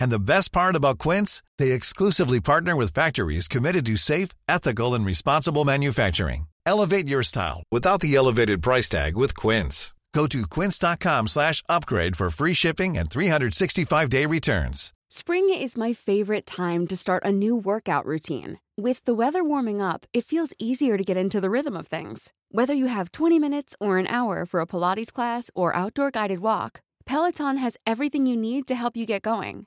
And the best part about Quince, they exclusively partner with factories committed to safe, ethical, and responsible manufacturing. Elevate your style without the elevated price tag with Quince. Go to quince.com slash upgrade for free shipping and 365-day returns. Spring is my favorite time to start a new workout routine. With the weather warming up, it feels easier to get into the rhythm of things. Whether you have 20 minutes or an hour for a Pilates class or outdoor guided walk, Peloton has everything you need to help you get going.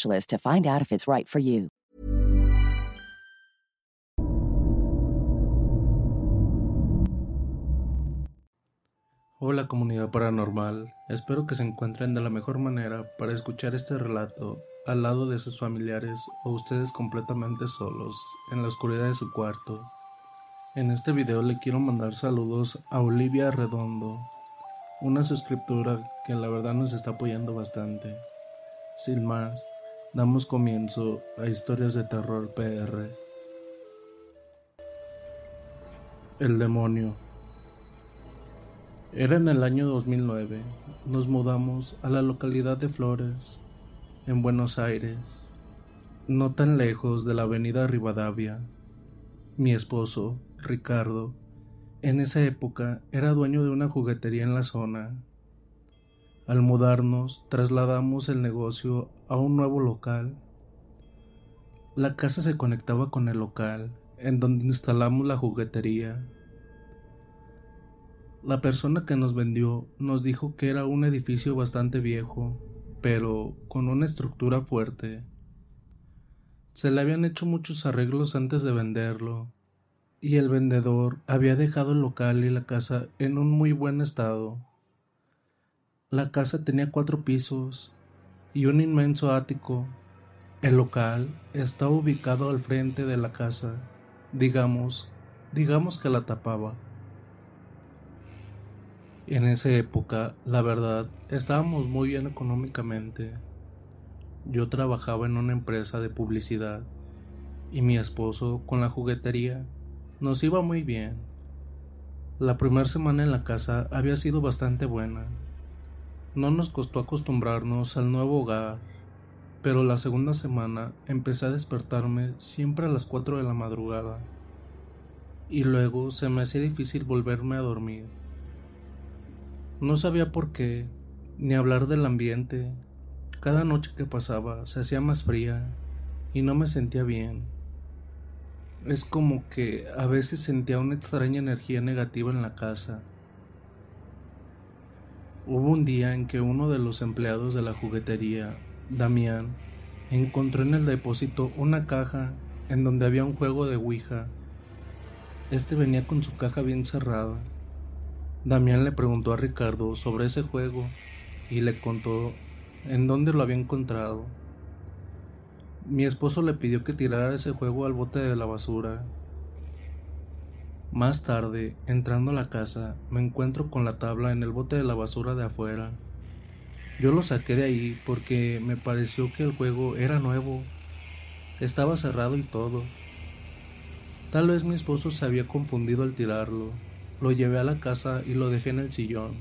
to find out if it's right for you. Hola comunidad paranormal, espero que se encuentren de la mejor manera para escuchar este relato al lado de sus familiares o ustedes completamente solos en la oscuridad de su cuarto. En este video le quiero mandar saludos a Olivia Redondo, una suscriptora que la verdad nos está apoyando bastante. Sin más, damos comienzo a Historias de Terror PR. El demonio. Era en el año 2009. Nos mudamos a la localidad de Flores, en Buenos Aires, no tan lejos de la avenida Rivadavia. Mi esposo, Ricardo, en esa época era dueño de una juguetería en la zona. Al mudarnos, trasladamos el negocio a un nuevo local. La casa se conectaba con el local, en donde instalamos la juguetería. La persona que nos vendió nos dijo que era un edificio bastante viejo, pero con una estructura fuerte. Se le habían hecho muchos arreglos antes de venderlo, y el vendedor había dejado el local y la casa en un muy buen estado. La casa tenía cuatro pisos y un inmenso ático. El local estaba ubicado al frente de la casa, digamos, digamos que la tapaba. En esa época, la verdad, estábamos muy bien económicamente. Yo trabajaba en una empresa de publicidad y mi esposo con la juguetería. Nos iba muy bien. La primera semana en la casa había sido bastante buena. No nos costó acostumbrarnos al nuevo hogar, pero la segunda semana empecé a despertarme siempre a las 4 de la madrugada y luego se me hacía difícil volverme a dormir. No sabía por qué, ni hablar del ambiente. Cada noche que pasaba se hacía más fría y no me sentía bien. Es como que a veces sentía una extraña energía negativa en la casa. Hubo un día en que uno de los empleados de la juguetería, Damián, encontró en el depósito una caja en donde había un juego de Ouija. Este venía con su caja bien cerrada. Damián le preguntó a Ricardo sobre ese juego y le contó en dónde lo había encontrado. Mi esposo le pidió que tirara ese juego al bote de la basura. Más tarde, entrando a la casa, me encuentro con la tabla en el bote de la basura de afuera. Yo lo saqué de ahí porque me pareció que el juego era nuevo. Estaba cerrado y todo. Tal vez mi esposo se había confundido al tirarlo. Lo llevé a la casa y lo dejé en el sillón.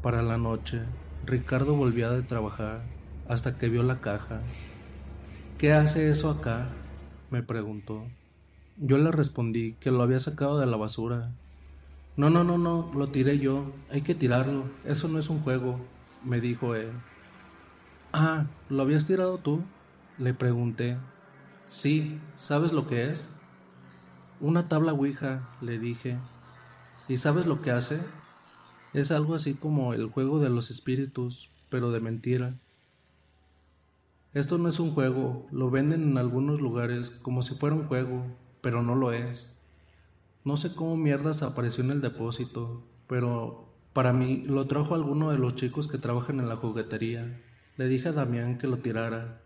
Para la noche, Ricardo volvía de trabajar hasta que vio la caja. ¿Qué hace eso acá? me preguntó. Yo le respondí que lo había sacado de la basura. No, no, no, no, lo tiré yo. Hay que tirarlo. Eso no es un juego, me dijo él. Ah, ¿lo habías tirado tú? Le pregunté. Sí, ¿sabes lo que es? Una tabla Ouija, le dije. ¿Y sabes lo que hace? Es algo así como el juego de los espíritus, pero de mentira. Esto no es un juego, lo venden en algunos lugares como si fuera un juego, pero no lo es. No sé cómo mierdas apareció en el depósito, pero para mí lo trajo alguno de los chicos que trabajan en la juguetería. Le dije a Damián que lo tirara.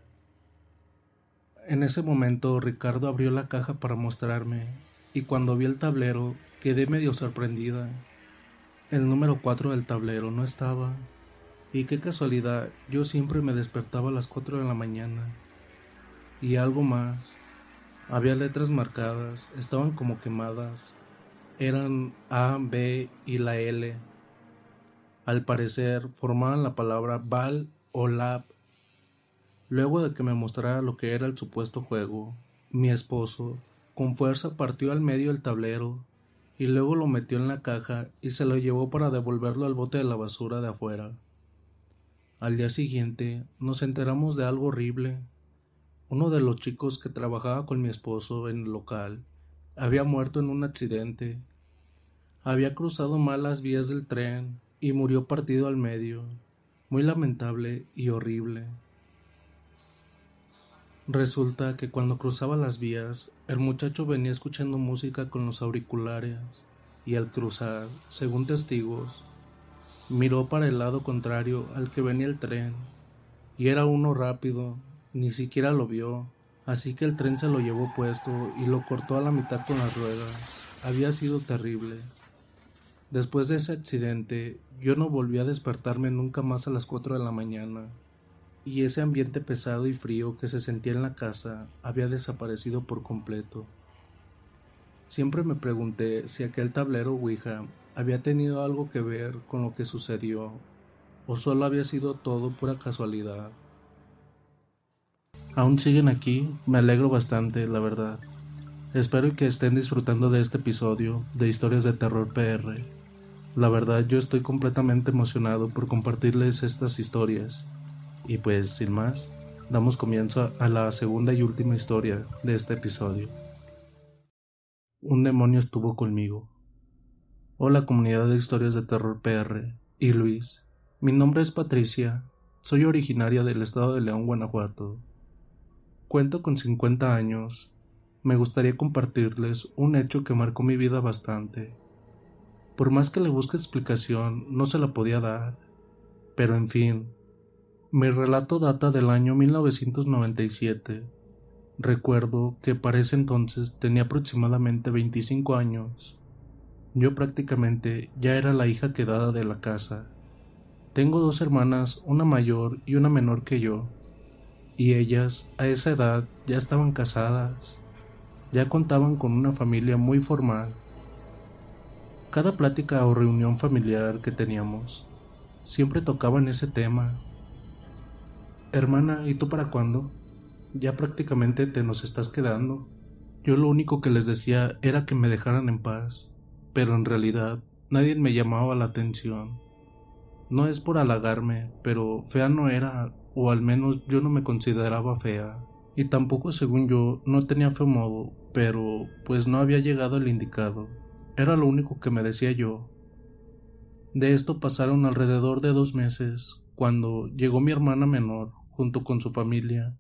En ese momento Ricardo abrió la caja para mostrarme, y cuando vi el tablero quedé medio sorprendida. El número 4 del tablero no estaba. Y qué casualidad, yo siempre me despertaba a las 4 de la mañana. Y algo más. Había letras marcadas, estaban como quemadas. Eran A, B y la L. Al parecer formaban la palabra Val o Lab. Luego de que me mostrara lo que era el supuesto juego, mi esposo con fuerza partió al medio el tablero y luego lo metió en la caja y se lo llevó para devolverlo al bote de la basura de afuera. Al día siguiente nos enteramos de algo horrible. Uno de los chicos que trabajaba con mi esposo en el local había muerto en un accidente. Había cruzado mal las vías del tren y murió partido al medio. Muy lamentable y horrible. Resulta que cuando cruzaba las vías, el muchacho venía escuchando música con los auriculares y al cruzar, según testigos, Miró para el lado contrario al que venía el tren, y era uno rápido, ni siquiera lo vio, así que el tren se lo llevó puesto y lo cortó a la mitad con las ruedas. Había sido terrible. Después de ese accidente, yo no volví a despertarme nunca más a las cuatro de la mañana, y ese ambiente pesado y frío que se sentía en la casa había desaparecido por completo. Siempre me pregunté si aquel tablero Ouija había tenido algo que ver con lo que sucedió o solo había sido todo pura casualidad. Aún siguen aquí, me alegro bastante, la verdad. Espero que estén disfrutando de este episodio de Historias de Terror PR. La verdad yo estoy completamente emocionado por compartirles estas historias. Y pues, sin más, damos comienzo a la segunda y última historia de este episodio. Un demonio estuvo conmigo. Hola comunidad de historias de terror PR y Luis. Mi nombre es Patricia. Soy originaria del estado de León, Guanajuato. Cuento con 50 años. Me gustaría compartirles un hecho que marcó mi vida bastante. Por más que le busque explicación, no se la podía dar. Pero en fin, mi relato data del año 1997. Recuerdo que para ese entonces tenía aproximadamente 25 años. Yo prácticamente ya era la hija quedada de la casa. Tengo dos hermanas, una mayor y una menor que yo, y ellas a esa edad ya estaban casadas, ya contaban con una familia muy formal. Cada plática o reunión familiar que teníamos, siempre tocaban ese tema. Hermana, ¿y tú para cuándo? Ya prácticamente te nos estás quedando. Yo lo único que les decía era que me dejaran en paz, pero en realidad nadie me llamaba la atención. No es por halagarme, pero fea no era, o al menos yo no me consideraba fea. Y tampoco, según yo, no tenía feo modo, pero pues no había llegado el indicado. Era lo único que me decía yo. De esto pasaron alrededor de dos meses, cuando llegó mi hermana menor, junto con su familia,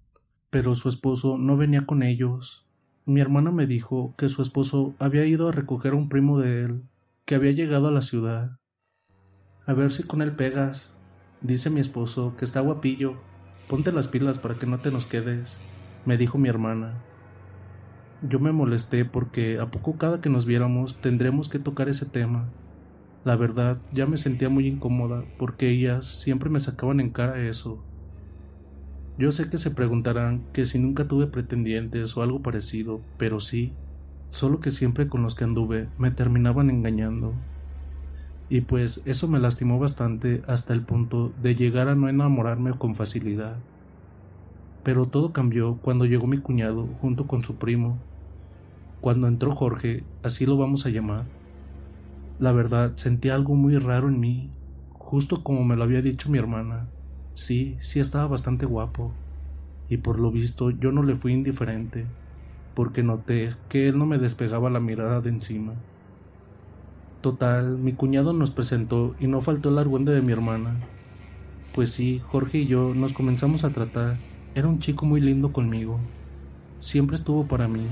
pero su esposo no venía con ellos. Mi hermana me dijo que su esposo había ido a recoger a un primo de él, que había llegado a la ciudad. A ver si con él pegas. Dice mi esposo que está guapillo. Ponte las pilas para que no te nos quedes, me dijo mi hermana. Yo me molesté porque a poco cada que nos viéramos tendremos que tocar ese tema. La verdad, ya me sentía muy incómoda porque ellas siempre me sacaban en cara eso. Yo sé que se preguntarán que si nunca tuve pretendientes o algo parecido, pero sí, solo que siempre con los que anduve me terminaban engañando. Y pues eso me lastimó bastante hasta el punto de llegar a no enamorarme con facilidad. Pero todo cambió cuando llegó mi cuñado junto con su primo. Cuando entró Jorge, así lo vamos a llamar. La verdad, sentí algo muy raro en mí, justo como me lo había dicho mi hermana. Sí, sí estaba bastante guapo, y por lo visto yo no le fui indiferente, porque noté que él no me despegaba la mirada de encima. Total, mi cuñado nos presentó y no faltó el argüende de mi hermana. Pues sí, Jorge y yo nos comenzamos a tratar. Era un chico muy lindo conmigo. Siempre estuvo para mí,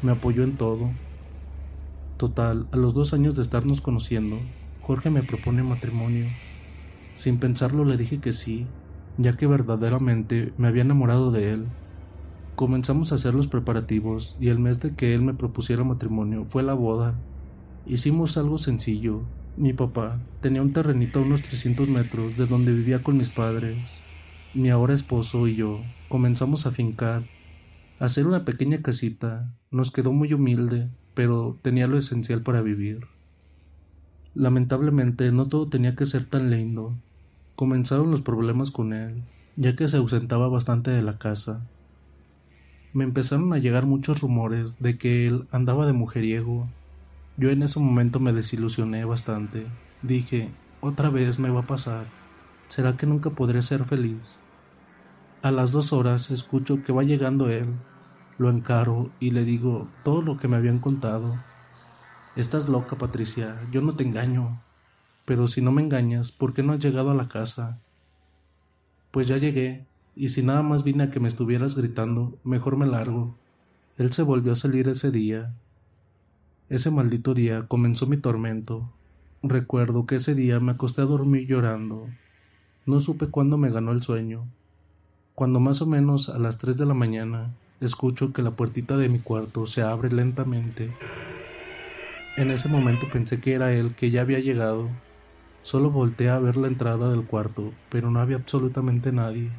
me apoyó en todo. Total, a los dos años de estarnos conociendo, Jorge me propone matrimonio. Sin pensarlo le dije que sí, ya que verdaderamente me había enamorado de él. Comenzamos a hacer los preparativos y el mes de que él me propusiera matrimonio fue la boda. Hicimos algo sencillo. Mi papá tenía un terrenito a unos 300 metros de donde vivía con mis padres. Mi ahora esposo y yo comenzamos a fincar, a hacer una pequeña casita. Nos quedó muy humilde, pero tenía lo esencial para vivir. Lamentablemente no todo tenía que ser tan lindo. Comenzaron los problemas con él, ya que se ausentaba bastante de la casa. Me empezaron a llegar muchos rumores de que él andaba de mujeriego. Yo en ese momento me desilusioné bastante. Dije, otra vez me va a pasar. ¿Será que nunca podré ser feliz? A las dos horas escucho que va llegando él. Lo encaro y le digo todo lo que me habían contado. Estás loca, Patricia, yo no te engaño. Pero si no me engañas, ¿por qué no has llegado a la casa? Pues ya llegué, y si nada más vine a que me estuvieras gritando, mejor me largo. Él se volvió a salir ese día. Ese maldito día comenzó mi tormento. Recuerdo que ese día me acosté a dormir llorando. No supe cuándo me ganó el sueño. Cuando más o menos a las tres de la mañana escucho que la puertita de mi cuarto se abre lentamente. En ese momento pensé que era él que ya había llegado Solo volteé a ver la entrada del cuarto, pero no había absolutamente nadie.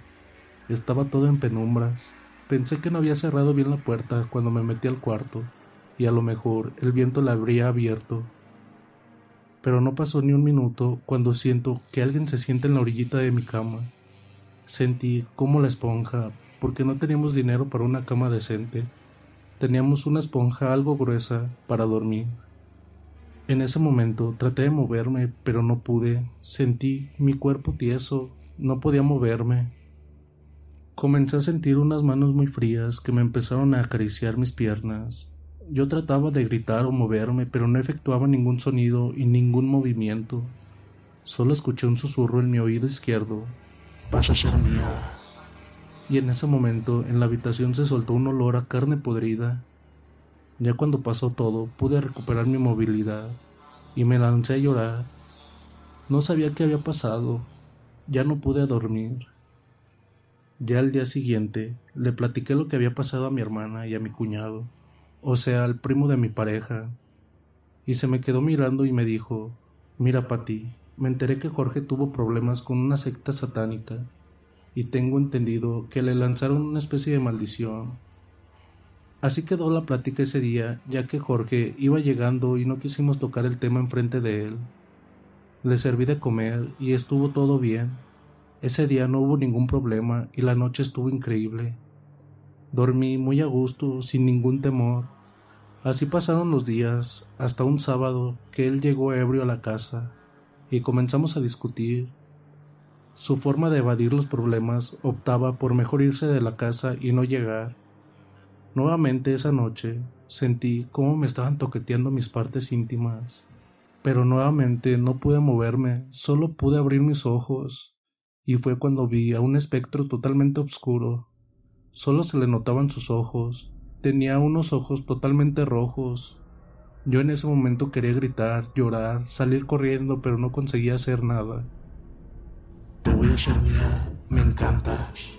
Estaba todo en penumbras. Pensé que no había cerrado bien la puerta cuando me metí al cuarto, y a lo mejor el viento la habría abierto. Pero no pasó ni un minuto cuando siento que alguien se sienta en la orillita de mi cama. Sentí como la esponja, porque no teníamos dinero para una cama decente. Teníamos una esponja algo gruesa para dormir. En ese momento traté de moverme, pero no pude. Sentí mi cuerpo tieso, no podía moverme. Comencé a sentir unas manos muy frías que me empezaron a acariciar mis piernas. Yo trataba de gritar o moverme, pero no efectuaba ningún sonido y ningún movimiento. Solo escuché un susurro en mi oído izquierdo. Vas a ser mía. Y en ese momento en la habitación se soltó un olor a carne podrida ya cuando pasó todo, pude recuperar mi movilidad y me lancé a llorar. No sabía qué había pasado, ya no pude dormir. Ya al día siguiente le platiqué lo que había pasado a mi hermana y a mi cuñado, o sea, al primo de mi pareja. y se me quedó mirando y me dijo, mira Pati, me enteré que Jorge tuvo problemas con una secta satánica y tengo entendido que le lanzaron una especie de maldición. Así quedó la plática ese día, ya que Jorge iba llegando y no quisimos tocar el tema enfrente de él. Le serví de comer y estuvo todo bien. Ese día no hubo ningún problema y la noche estuvo increíble. Dormí muy a gusto, sin ningún temor. Así pasaron los días, hasta un sábado que él llegó ebrio a la casa y comenzamos a discutir. Su forma de evadir los problemas optaba por mejor irse de la casa y no llegar. Nuevamente esa noche sentí cómo me estaban toqueteando mis partes íntimas, pero nuevamente no pude moverme, solo pude abrir mis ojos, y fue cuando vi a un espectro totalmente oscuro. Solo se le notaban sus ojos, tenía unos ojos totalmente rojos. Yo en ese momento quería gritar, llorar, salir corriendo, pero no conseguía hacer nada. Te voy a ser mía, me encantas.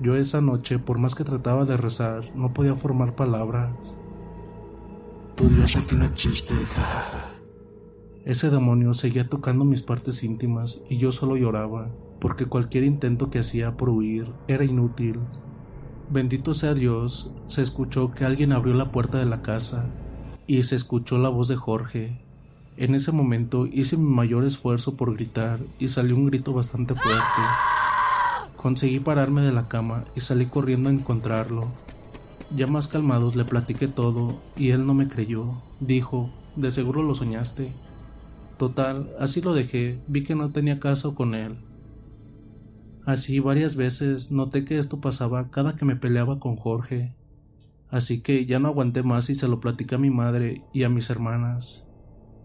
Yo esa noche, por más que trataba de rezar, no podía formar palabras. Tu Dios aquí no existe. Ese demonio seguía tocando mis partes íntimas y yo solo lloraba, porque cualquier intento que hacía por huir era inútil. Bendito sea Dios, se escuchó que alguien abrió la puerta de la casa y se escuchó la voz de Jorge. En ese momento hice mi mayor esfuerzo por gritar y salió un grito bastante fuerte. Conseguí pararme de la cama y salí corriendo a encontrarlo. Ya más calmados le platiqué todo y él no me creyó. Dijo, de seguro lo soñaste. Total, así lo dejé, vi que no tenía caso con él. Así varias veces noté que esto pasaba cada que me peleaba con Jorge. Así que ya no aguanté más y se lo platicé a mi madre y a mis hermanas,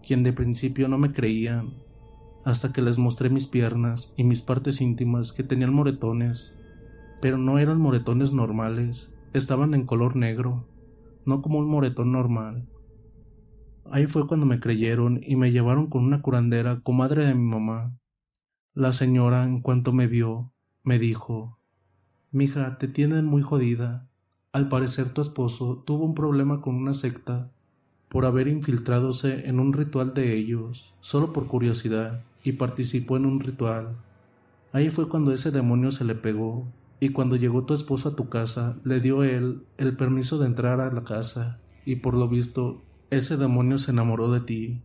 quien de principio no me creían, hasta que les mostré mis piernas y mis partes íntimas que tenían moretones, pero no eran moretones normales, estaban en color negro, no como un moretón normal. Ahí fue cuando me creyeron y me llevaron con una curandera, comadre de mi mamá. La señora, en cuanto me vio, me dijo Mija, te tienen muy jodida. Al parecer tu esposo tuvo un problema con una secta por haber infiltradose en un ritual de ellos, solo por curiosidad y participó en un ritual. Ahí fue cuando ese demonio se le pegó, y cuando llegó tu esposo a tu casa, le dio él el permiso de entrar a la casa, y por lo visto, ese demonio se enamoró de ti.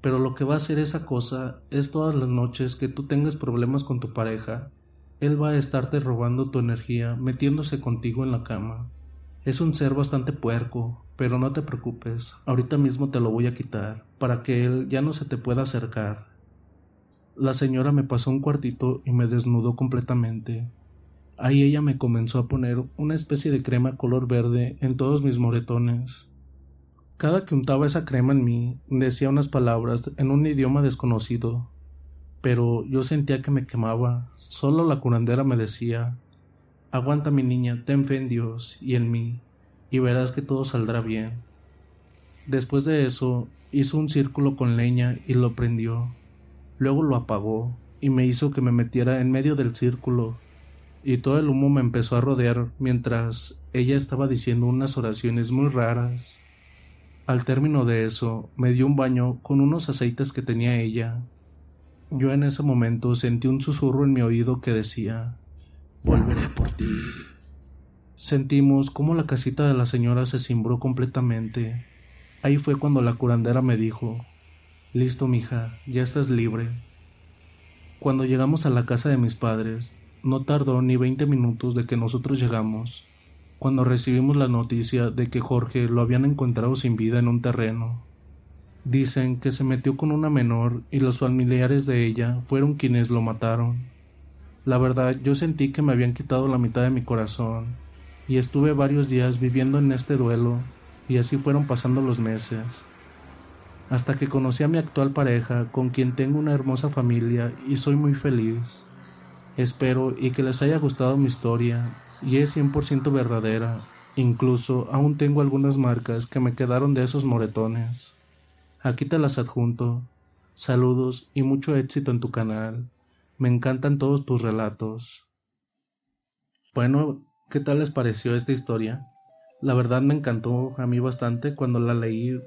Pero lo que va a hacer esa cosa es todas las noches que tú tengas problemas con tu pareja, él va a estarte robando tu energía, metiéndose contigo en la cama. Es un ser bastante puerco, pero no te preocupes, ahorita mismo te lo voy a quitar, para que él ya no se te pueda acercar. La señora me pasó un cuartito y me desnudó completamente. Ahí ella me comenzó a poner una especie de crema color verde en todos mis moretones. Cada que untaba esa crema en mí, decía unas palabras en un idioma desconocido, pero yo sentía que me quemaba. Solo la curandera me decía, aguanta mi niña, ten fe en Dios y en mí, y verás que todo saldrá bien. Después de eso, hizo un círculo con leña y lo prendió. Luego lo apagó y me hizo que me metiera en medio del círculo, y todo el humo me empezó a rodear mientras ella estaba diciendo unas oraciones muy raras. Al término de eso, me dio un baño con unos aceites que tenía ella. Yo en ese momento sentí un susurro en mi oído que decía, Volveré por ti. Sentimos cómo la casita de la señora se cimbró completamente. Ahí fue cuando la curandera me dijo, Listo, mija, ya estás libre. Cuando llegamos a la casa de mis padres, no tardó ni veinte minutos de que nosotros llegamos, cuando recibimos la noticia de que Jorge lo habían encontrado sin vida en un terreno. Dicen que se metió con una menor y los familiares de ella fueron quienes lo mataron. La verdad, yo sentí que me habían quitado la mitad de mi corazón, y estuve varios días viviendo en este duelo, y así fueron pasando los meses hasta que conocí a mi actual pareja, con quien tengo una hermosa familia y soy muy feliz. Espero y que les haya gustado mi historia, y es 100% verdadera, incluso aún tengo algunas marcas que me quedaron de esos moretones. Aquí te las adjunto. Saludos y mucho éxito en tu canal. Me encantan todos tus relatos. Bueno, ¿qué tal les pareció esta historia? La verdad me encantó a mí bastante cuando la leí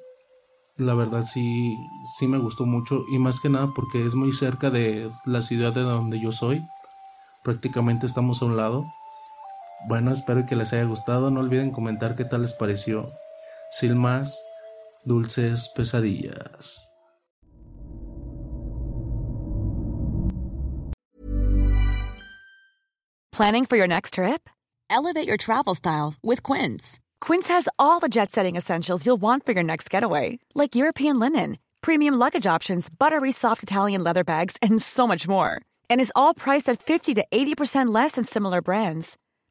La verdad sí, sí me gustó mucho y más que nada porque es muy cerca de la ciudad de donde yo soy. Prácticamente estamos a un lado. Bueno, espero que les haya gustado. No olviden comentar qué tal les pareció. Sin más, dulces pesadillas. Planning for your next trip? Elevate your travel style with Quince. Quince has all the jet setting essentials you'll want for your next getaway, like European linen, premium luggage options, buttery soft Italian leather bags, and so much more. And is all priced at 50 to 80% less than similar brands.